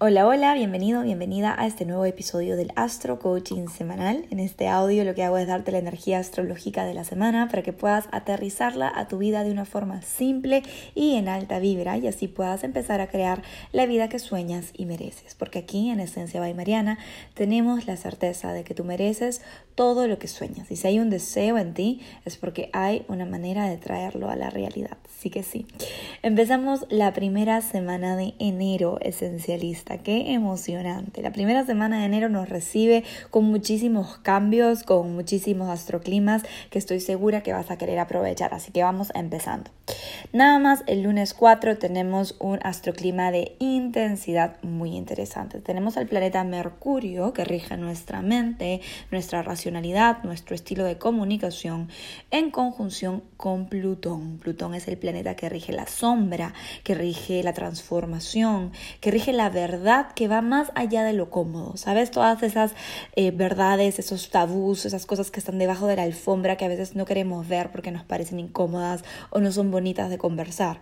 Hola, hola, bienvenido, bienvenida a este nuevo episodio del Astro Coaching Semanal. En este audio lo que hago es darte la energía astrológica de la semana para que puedas aterrizarla a tu vida de una forma simple y en alta vibra y así puedas empezar a crear la vida que sueñas y mereces. Porque aquí en Esencia by Mariana tenemos la certeza de que tú mereces todo lo que sueñas. Y si hay un deseo en ti es porque hay una manera de traerlo a la realidad. Sí que sí. Empezamos la primera semana de enero esencialista qué emocionante. La primera semana de enero nos recibe con muchísimos cambios, con muchísimos astroclimas que estoy segura que vas a querer aprovechar. Así que vamos empezando. Nada más el lunes 4 tenemos un astroclima de intensidad muy interesante. Tenemos al planeta Mercurio que rige nuestra mente, nuestra racionalidad, nuestro estilo de comunicación en conjunción con Plutón. Plutón es el planeta que rige la sombra, que rige la transformación, que rige la verdad que va más allá de lo cómodo, ¿sabes? Todas esas eh, verdades, esos tabús, esas cosas que están debajo de la alfombra que a veces no queremos ver porque nos parecen incómodas o no son bonitas de conversar.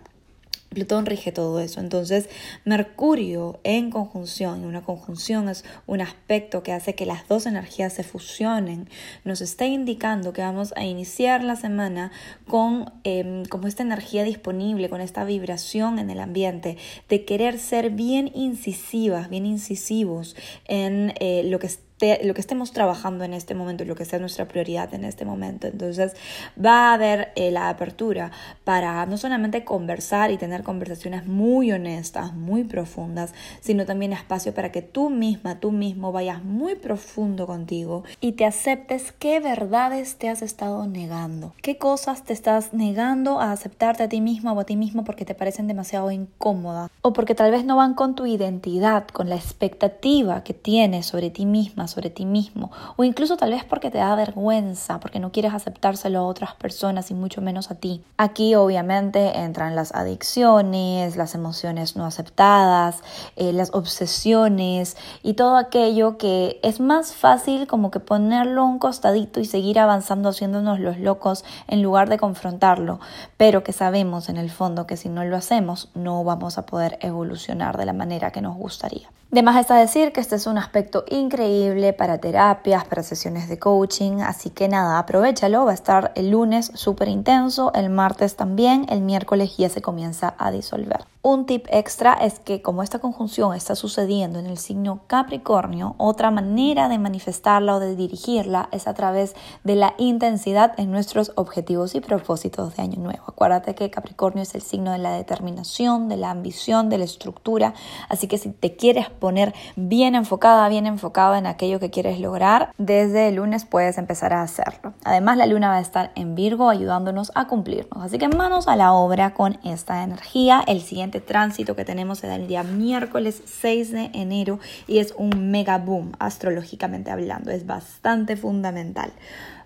Plutón rige todo eso. Entonces, Mercurio en conjunción, una conjunción es un aspecto que hace que las dos energías se fusionen, nos está indicando que vamos a iniciar la semana con em, como esta energía disponible, con esta vibración en el ambiente, de querer ser bien incisivas, bien incisivos en eh, lo que lo que estemos trabajando en este momento y lo que sea nuestra prioridad en este momento. Entonces va a haber eh, la apertura para no solamente conversar y tener conversaciones muy honestas, muy profundas, sino también espacio para que tú misma, tú mismo vayas muy profundo contigo y te aceptes qué verdades te has estado negando, qué cosas te estás negando a aceptarte a ti misma o a ti mismo porque te parecen demasiado incómodas o porque tal vez no van con tu identidad, con la expectativa que tienes sobre ti misma sobre ti mismo o incluso tal vez porque te da vergüenza, porque no quieres aceptárselo a otras personas y mucho menos a ti. Aquí obviamente entran las adicciones, las emociones no aceptadas, eh, las obsesiones y todo aquello que es más fácil como que ponerlo a un costadito y seguir avanzando haciéndonos los locos en lugar de confrontarlo, pero que sabemos en el fondo que si no lo hacemos no vamos a poder evolucionar de la manera que nos gustaría. De más está decir que este es un aspecto increíble para terapias, para sesiones de coaching, así que nada, aprovechalo, va a estar el lunes súper intenso, el martes también, el miércoles ya se comienza a disolver. Un tip extra es que como esta conjunción está sucediendo en el signo Capricornio, otra manera de manifestarla o de dirigirla es a través de la intensidad en nuestros objetivos y propósitos de año nuevo. Acuérdate que Capricornio es el signo de la determinación, de la ambición, de la estructura, así que si te quieres poner bien enfocada, bien enfocado en aquello que quieres lograr, desde el lunes puedes empezar a hacerlo. Además, la luna va a estar en Virgo ayudándonos a cumplirnos, así que manos a la obra con esta energía. El siguiente tránsito que tenemos se da el día miércoles 6 de enero y es un mega boom astrológicamente hablando, es bastante fundamental.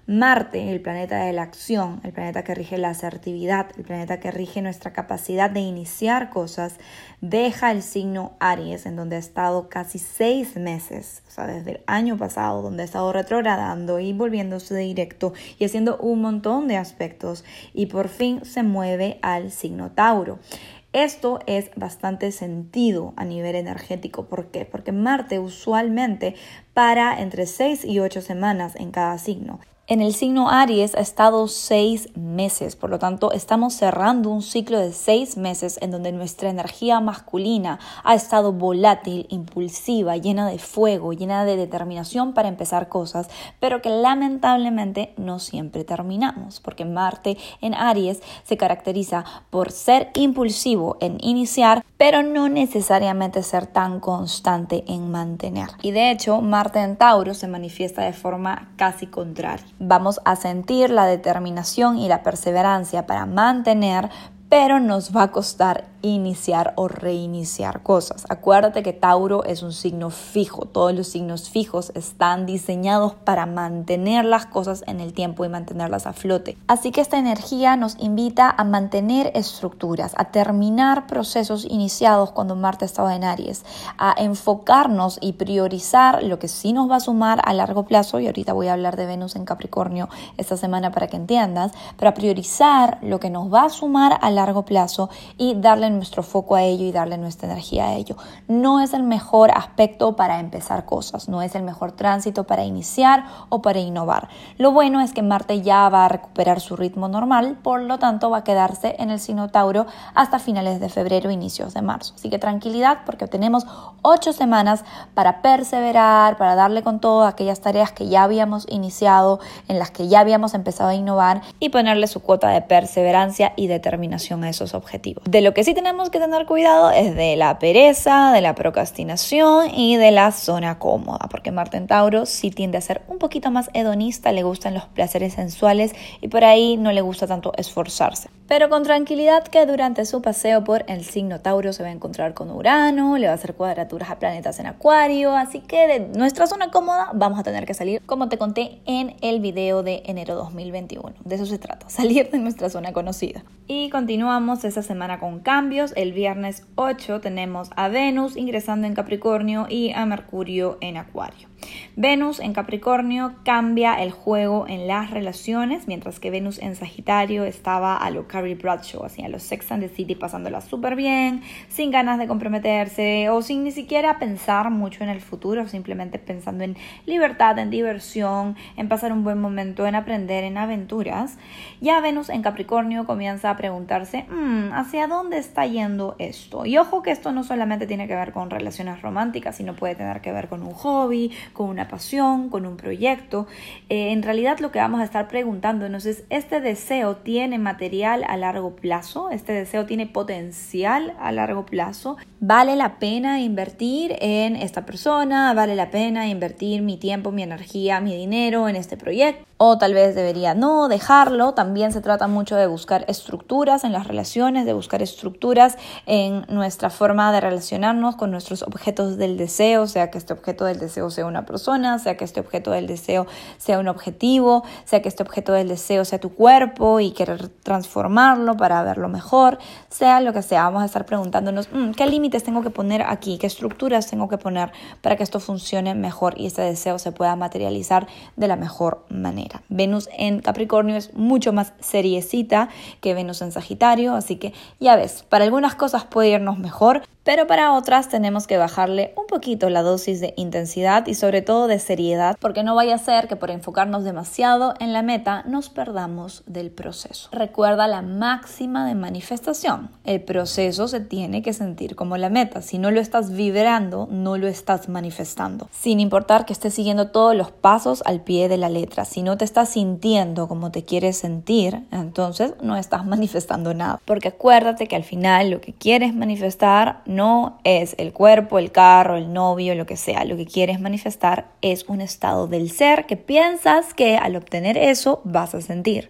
Marte, el planeta de la acción, el planeta que rige la asertividad, el planeta que rige nuestra capacidad de iniciar cosas, deja el signo Aries, en donde ha estado casi seis meses, o sea, desde el año pasado, donde ha estado retrogradando y volviéndose directo y haciendo un montón de aspectos, y por fin se mueve al signo Tauro. Esto es bastante sentido a nivel energético. ¿Por qué? Porque Marte usualmente para entre 6 y 8 semanas en cada signo. En el signo Aries ha estado seis meses, por lo tanto estamos cerrando un ciclo de seis meses en donde nuestra energía masculina ha estado volátil, impulsiva, llena de fuego, llena de determinación para empezar cosas, pero que lamentablemente no siempre terminamos, porque Marte en Aries se caracteriza por ser impulsivo en iniciar, pero no necesariamente ser tan constante en mantener. Y de hecho, Marte en Tauro se manifiesta de forma casi contraria vamos a sentir la determinación y la perseverancia para mantener, pero nos va a costar iniciar o reiniciar cosas. Acuérdate que Tauro es un signo fijo. Todos los signos fijos están diseñados para mantener las cosas en el tiempo y mantenerlas a flote. Así que esta energía nos invita a mantener estructuras, a terminar procesos iniciados cuando Marte estaba en Aries, a enfocarnos y priorizar lo que sí nos va a sumar a largo plazo. Y ahorita voy a hablar de Venus en Capricornio esta semana para que entiendas, para priorizar lo que nos va a sumar a largo largo plazo y darle nuestro foco a ello y darle nuestra energía a ello. No es el mejor aspecto para empezar cosas, no es el mejor tránsito para iniciar o para innovar. Lo bueno es que Marte ya va a recuperar su ritmo normal, por lo tanto va a quedarse en el signo Tauro hasta finales de febrero, inicios de marzo. Así que tranquilidad porque tenemos ocho semanas para perseverar, para darle con todas aquellas tareas que ya habíamos iniciado, en las que ya habíamos empezado a innovar y ponerle su cuota de perseverancia y determinación a esos objetivos. De lo que sí tenemos que tener cuidado es de la pereza, de la procrastinación y de la zona cómoda, porque Marte en Tauro sí tiende a ser un poquito más hedonista, le gustan los placeres sensuales y por ahí no le gusta tanto esforzarse. Pero con tranquilidad que durante su paseo por el signo Tauro se va a encontrar con Urano, le va a hacer cuadraturas a planetas en Acuario, así que de nuestra zona cómoda vamos a tener que salir, como te conté en el video de enero 2021. De eso se trata, salir de nuestra zona conocida. Y continuamos esta semana con cambios. El viernes 8 tenemos a Venus ingresando en Capricornio y a Mercurio en Acuario. Venus en Capricornio cambia el juego en las relaciones, mientras que Venus en Sagitario estaba a lo Carrie Bradshaw, así a los Sex and the City pasándola súper bien, sin ganas de comprometerse o sin ni siquiera pensar mucho en el futuro, simplemente pensando en libertad, en diversión, en pasar un buen momento, en aprender, en aventuras. Ya Venus en Capricornio comienza a preguntarse, mm, ¿hacia dónde está yendo esto? Y ojo que esto no solamente tiene que ver con relaciones románticas, sino puede tener que ver con un hobby, con una pasión, con un proyecto. Eh, en realidad lo que vamos a estar preguntándonos es, ¿este deseo tiene material a largo plazo? ¿Este deseo tiene potencial a largo plazo? ¿Vale la pena invertir en esta persona? ¿Vale la pena invertir mi tiempo, mi energía, mi dinero en este proyecto? O tal vez debería no dejarlo. También se trata mucho de buscar estructuras en las relaciones, de buscar estructuras en nuestra forma de relacionarnos con nuestros objetos del deseo, sea que este objeto del deseo sea una persona, sea que este objeto del deseo sea un objetivo, sea que este objeto del deseo sea tu cuerpo y querer transformarlo para verlo mejor, sea lo que sea. Vamos a estar preguntándonos mm, qué límites tengo que poner aquí, qué estructuras tengo que poner para que esto funcione mejor y este deseo se pueda materializar de la mejor manera. Venus en Capricornio es mucho más seriecita que Venus en Sagitario, así que ya ves, para algunas cosas puede irnos mejor, pero para otras tenemos que bajarle un poquito la dosis de intensidad y sobre todo de seriedad, porque no vaya a ser que por enfocarnos demasiado en la meta nos perdamos del proceso. Recuerda la máxima de manifestación. El proceso se tiene que sentir como la meta. Si no lo estás vibrando, no lo estás manifestando. Sin importar que estés siguiendo todos los pasos al pie de la letra. Si no te estás sintiendo como te quieres sentir, entonces no estás manifestando nada. Porque acuérdate que al final lo que quieres manifestar no es el cuerpo, el carro, el novio, lo que sea. Lo que quieres manifestar es un estado del ser que piensas que al obtener eso vas a sentir.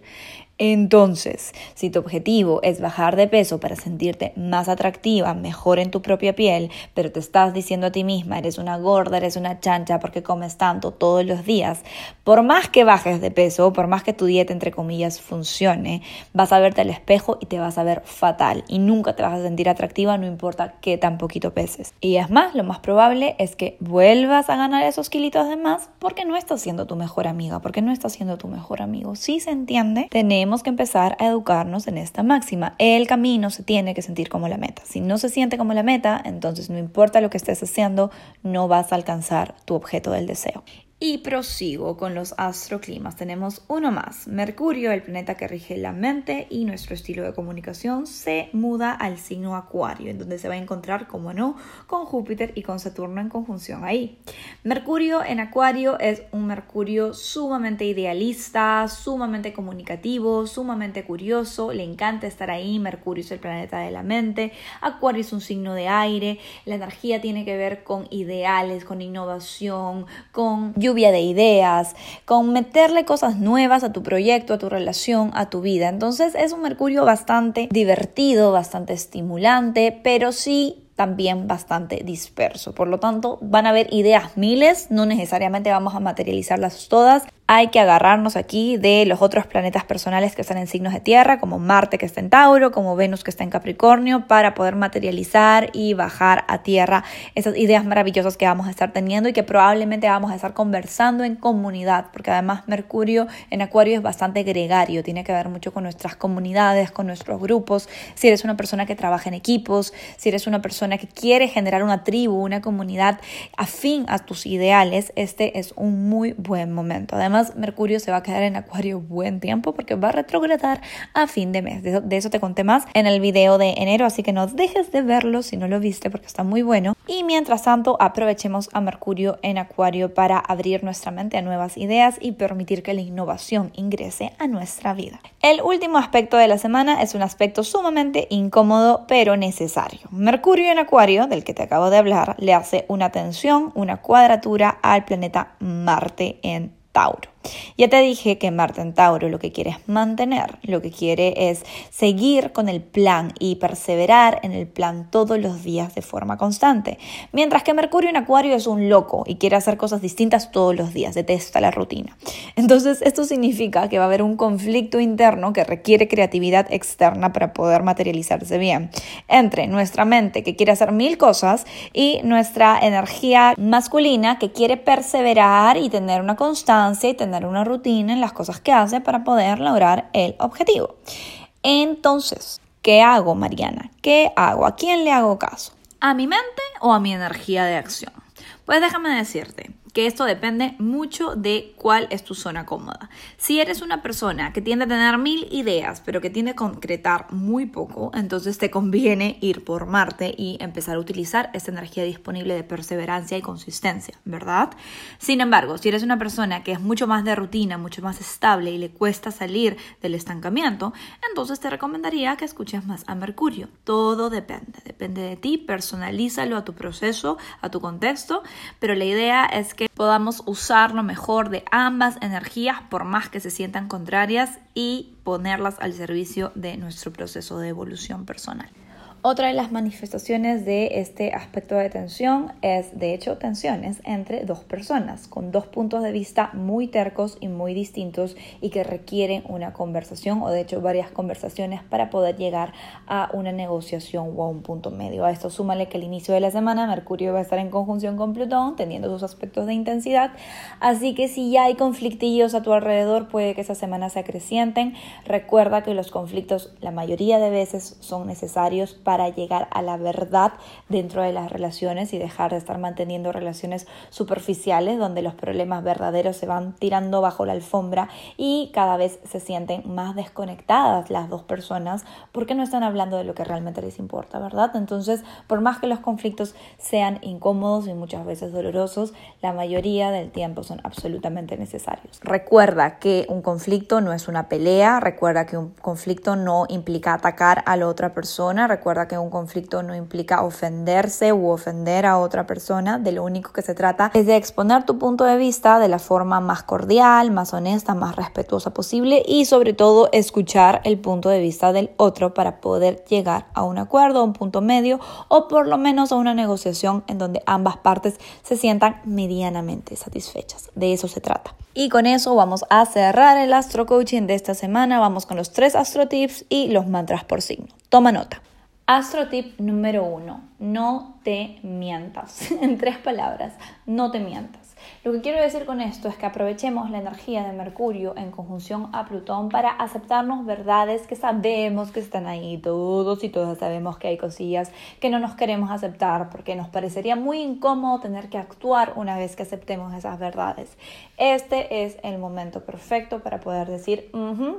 Entonces, si tu objetivo es bajar de peso para sentirte más atractiva, mejor en tu propia piel, pero te estás diciendo a ti misma, eres una gorda, eres una chancha porque comes tanto todos los días, por más que bajes de peso, por más que tu dieta, entre comillas, funcione, vas a verte al espejo y te vas a ver fatal y nunca te vas a sentir atractiva, no importa qué tan poquito peses. Y es más, lo más probable es que vuelvas a ganar esos kilitos de más porque no estás siendo tu mejor amiga, porque no estás siendo tu mejor amigo. Si se entiende, que empezar a educarnos en esta máxima. El camino se tiene que sentir como la meta. Si no se siente como la meta, entonces no importa lo que estés haciendo, no vas a alcanzar tu objeto del deseo. Y prosigo con los astroclimas. Tenemos uno más. Mercurio, el planeta que rige la mente y nuestro estilo de comunicación, se muda al signo Acuario, en donde se va a encontrar, como no, con Júpiter y con Saturno en conjunción ahí. Mercurio en Acuario es un Mercurio sumamente idealista, sumamente comunicativo, sumamente curioso. Le encanta estar ahí. Mercurio es el planeta de la mente. Acuario es un signo de aire. La energía tiene que ver con ideales, con innovación, con lluvia de ideas, con meterle cosas nuevas a tu proyecto, a tu relación, a tu vida. Entonces es un Mercurio bastante divertido, bastante estimulante, pero sí también bastante disperso. Por lo tanto, van a haber ideas miles, no necesariamente vamos a materializarlas todas. Hay que agarrarnos aquí de los otros planetas personales que están en signos de tierra, como Marte que está en Tauro, como Venus que está en Capricornio, para poder materializar y bajar a tierra esas ideas maravillosas que vamos a estar teniendo y que probablemente vamos a estar conversando en comunidad, porque además Mercurio en Acuario es bastante gregario, tiene que ver mucho con nuestras comunidades, con nuestros grupos, si eres una persona que trabaja en equipos, si eres una persona que quiere generar una tribu, una comunidad afín a tus ideales, este es un muy buen momento. Además, Mercurio se va a quedar en Acuario buen tiempo porque va a retrogradar a fin de mes. De eso, te conté más en el video de enero, así que no dejes de verlo si no lo viste porque está muy bueno. Y mientras tanto, aprovechemos a Mercurio en Acuario para abrir nuestra mente a nuevas ideas y permitir que la innovación ingrese a nuestra vida. El último aspecto de la semana es un aspecto sumamente incómodo pero necesario. Mercurio en Acuario, del que te acabo de hablar, le hace una tensión, una cuadratura al planeta Marte en Tauro. Ya te dije que Marte en Tauro lo que quiere es mantener, lo que quiere es seguir con el plan y perseverar en el plan todos los días de forma constante. Mientras que Mercurio en Acuario es un loco y quiere hacer cosas distintas todos los días, detesta la rutina. Entonces esto significa que va a haber un conflicto interno que requiere creatividad externa para poder materializarse bien entre nuestra mente que quiere hacer mil cosas y nuestra energía masculina que quiere perseverar y tener una constancia y tener una rutina en las cosas que hace para poder lograr el objetivo. Entonces, ¿qué hago, Mariana? ¿Qué hago? ¿A quién le hago caso? ¿A mi mente o a mi energía de acción? Pues déjame decirte, que esto depende mucho de cuál es tu zona cómoda. Si eres una persona que tiende a tener mil ideas, pero que tiende a concretar muy poco, entonces te conviene ir por Marte y empezar a utilizar esta energía disponible de perseverancia y consistencia, ¿verdad? Sin embargo, si eres una persona que es mucho más de rutina, mucho más estable y le cuesta salir del estancamiento, entonces te recomendaría que escuches más a Mercurio. Todo depende, depende de ti, personalízalo a tu proceso, a tu contexto, pero la idea es que podamos usar lo mejor de ambas energías por más que se sientan contrarias y ponerlas al servicio de nuestro proceso de evolución personal. Otra de las manifestaciones de este aspecto de tensión es, de hecho, tensiones entre dos personas, con dos puntos de vista muy tercos y muy distintos y que requieren una conversación o, de hecho, varias conversaciones para poder llegar a una negociación o a un punto medio. A esto súmale que al inicio de la semana Mercurio va a estar en conjunción con Plutón, teniendo sus aspectos de intensidad, así que si ya hay conflictillos a tu alrededor, puede que esa semana se acrecienten. Recuerda que los conflictos la mayoría de veces son necesarios para para llegar a la verdad dentro de las relaciones y dejar de estar manteniendo relaciones superficiales donde los problemas verdaderos se van tirando bajo la alfombra y cada vez se sienten más desconectadas las dos personas porque no están hablando de lo que realmente les importa, ¿verdad? Entonces, por más que los conflictos sean incómodos y muchas veces dolorosos, la mayoría del tiempo son absolutamente necesarios. Recuerda que un conflicto no es una pelea, recuerda que un conflicto no implica atacar a la otra persona, recuerda que un conflicto no implica ofenderse u ofender a otra persona, de lo único que se trata es de exponer tu punto de vista de la forma más cordial, más honesta, más respetuosa posible y sobre todo escuchar el punto de vista del otro para poder llegar a un acuerdo, a un punto medio o por lo menos a una negociación en donde ambas partes se sientan medianamente satisfechas. De eso se trata. Y con eso vamos a cerrar el astro coaching de esta semana. Vamos con los tres astro tips y los mantras por signo. Toma nota. Astro tip número uno, no te mientas. En tres palabras, no te mientas. Lo que quiero decir con esto es que aprovechemos la energía de Mercurio en conjunción a Plutón para aceptarnos verdades que sabemos que están ahí, todos y todas sabemos que hay cosillas que no nos queremos aceptar porque nos parecería muy incómodo tener que actuar una vez que aceptemos esas verdades. Este es el momento perfecto para poder decir,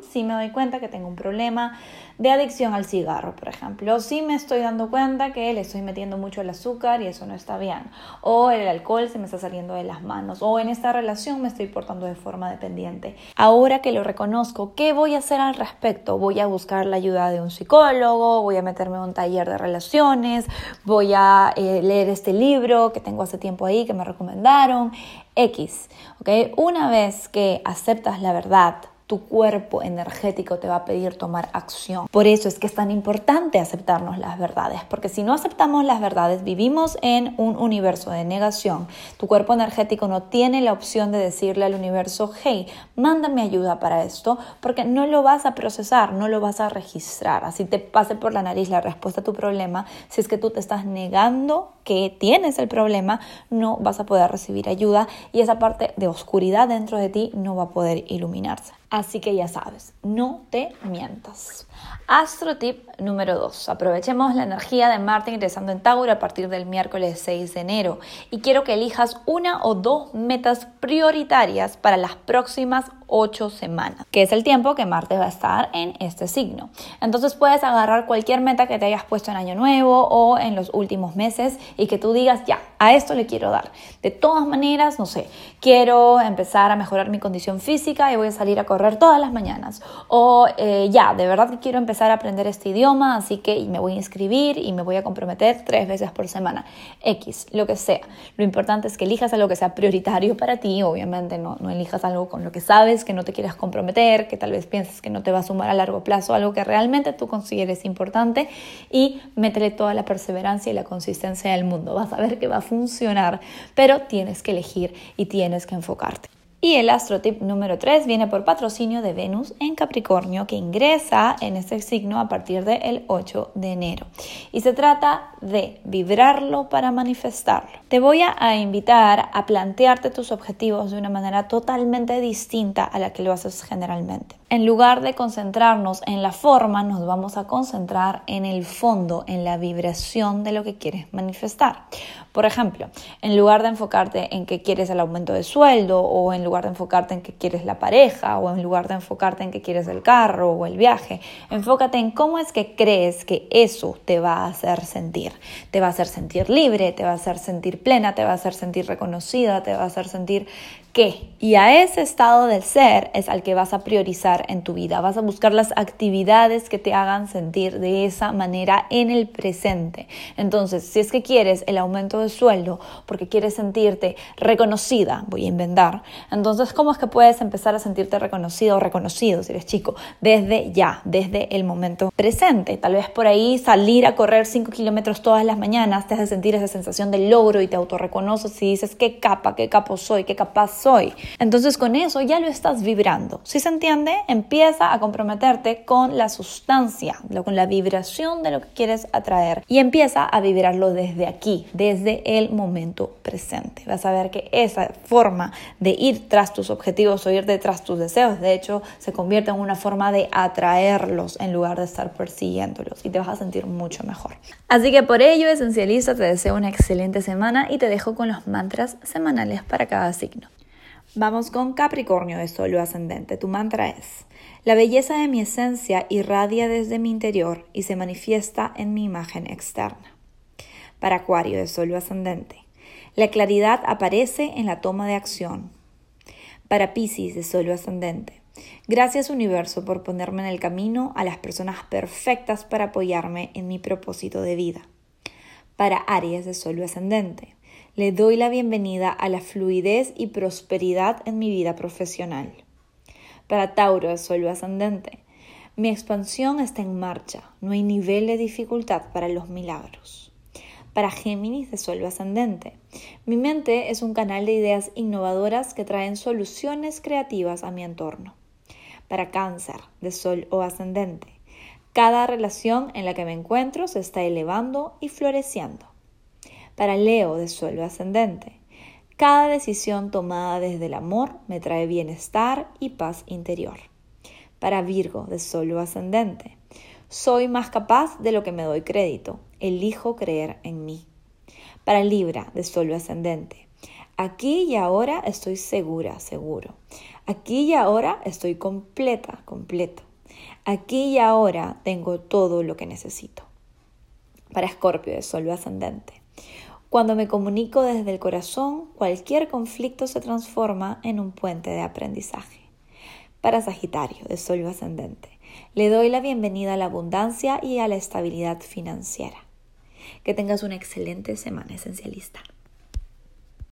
si me doy cuenta que tengo un problema de adicción al cigarro, por ejemplo, si me estoy dando cuenta que le estoy metiendo mucho el azúcar y eso no está bien, o el alcohol se me está saliendo de las manos o en esta relación me estoy portando de forma dependiente. Ahora que lo reconozco, ¿qué voy a hacer al respecto? Voy a buscar la ayuda de un psicólogo, voy a meterme en un taller de relaciones, voy a eh, leer este libro que tengo hace tiempo ahí que me recomendaron, X. ¿okay? Una vez que aceptas la verdad, tu cuerpo energético te va a pedir tomar acción. Por eso es que es tan importante aceptarnos las verdades, porque si no aceptamos las verdades, vivimos en un universo de negación. Tu cuerpo energético no tiene la opción de decirle al universo, hey, mándame ayuda para esto, porque no lo vas a procesar, no lo vas a registrar. Así te pase por la nariz la respuesta a tu problema, si es que tú te estás negando que tienes el problema, no vas a poder recibir ayuda y esa parte de oscuridad dentro de ti no va a poder iluminarse. Así que ya sabes, no te mientas. Astro tip número 2. Aprovechemos la energía de Marte ingresando en Tauro a partir del miércoles 6 de enero y quiero que elijas una o dos metas prioritarias para las próximas ocho semanas, que es el tiempo que Marte va a estar en este signo. Entonces puedes agarrar cualquier meta que te hayas puesto en año nuevo o en los últimos meses y que tú digas, ya, a esto le quiero dar. De todas maneras, no sé, quiero empezar a mejorar mi condición física y voy a salir a correr todas las mañanas. O eh, ya, de verdad que quiero empezar a aprender este idioma, así que me voy a inscribir y me voy a comprometer tres veces por semana. X, lo que sea. Lo importante es que elijas algo que sea prioritario para ti, obviamente no, no elijas algo con lo que sabes que no te quieras comprometer, que tal vez pienses que no te va a sumar a largo plazo, algo que realmente tú consideres importante y métele toda la perseverancia y la consistencia del mundo. Vas a ver que va a funcionar, pero tienes que elegir y tienes que enfocarte. Y el astrotip número 3 viene por patrocinio de Venus en Capricornio, que ingresa en este signo a partir del 8 de enero. Y se trata de vibrarlo para manifestarlo. Te voy a invitar a plantearte tus objetivos de una manera totalmente distinta a la que lo haces generalmente. En lugar de concentrarnos en la forma, nos vamos a concentrar en el fondo, en la vibración de lo que quieres manifestar. Por ejemplo, en lugar de enfocarte en que quieres el aumento de sueldo o en lugar de enfocarte en que quieres la pareja o en lugar de enfocarte en que quieres el carro o el viaje, enfócate en cómo es que crees que eso te va a hacer sentir. Te va a hacer sentir libre, te va a hacer sentir plena, te va a hacer sentir reconocida, te va a hacer sentir qué. Y a ese estado del ser es al que vas a priorizar en tu vida. Vas a buscar las actividades que te hagan sentir de esa manera en el presente. Entonces, si es que quieres el aumento de sueldo porque quieres sentirte reconocida, voy a inventar, entonces, ¿cómo es que puedes empezar a sentirte reconocida o reconocido si eres chico? Desde ya, desde el momento presente. Tal vez por ahí salir a correr 5 kilómetros todas las mañanas te hace sentir esa sensación de logro y te autorreconoces y dices qué capa, qué capo soy, qué capaz soy. Entonces con eso ya lo estás vibrando. Si se entiende, empieza a comprometerte con la sustancia, con la vibración de lo que quieres atraer y empieza a vibrarlo desde aquí, desde el momento presente. Vas a ver que esa forma de ir tras tus objetivos o ir detrás tus deseos, de hecho, se convierte en una forma de atraerlos en lugar de estar persiguiéndolos y te vas a sentir mucho mejor. Así que por ello, esencialista, te deseo una excelente semana y te dejo con los mantras semanales para cada signo. Vamos con Capricornio de Sol ascendente. Tu mantra es, la belleza de mi esencia irradia desde mi interior y se manifiesta en mi imagen externa. Para Acuario de Sol ascendente, la claridad aparece en la toma de acción. Para Pisces de Sol ascendente, gracias universo por ponerme en el camino a las personas perfectas para apoyarme en mi propósito de vida. Para Aries de Sol ascendente, le doy la bienvenida a la fluidez y prosperidad en mi vida profesional. Para Tauro de Sol ascendente, mi expansión está en marcha, no hay nivel de dificultad para los milagros. Para Géminis de Sol ascendente, mi mente es un canal de ideas innovadoras que traen soluciones creativas a mi entorno. Para Cáncer de Sol o ascendente, cada relación en la que me encuentro se está elevando y floreciendo para Leo de suelo ascendente. Cada decisión tomada desde el amor me trae bienestar y paz interior. Para Virgo de suelo ascendente. Soy más capaz de lo que me doy crédito. Elijo creer en mí. Para Libra de suelo ascendente. Aquí y ahora estoy segura, seguro. Aquí y ahora estoy completa, completo. Aquí y ahora tengo todo lo que necesito. Para Escorpio de Sol ascendente. Cuando me comunico desde el corazón, cualquier conflicto se transforma en un puente de aprendizaje. Para Sagitario, de Sol ascendente, le doy la bienvenida a la abundancia y a la estabilidad financiera. Que tengas una excelente semana esencialista.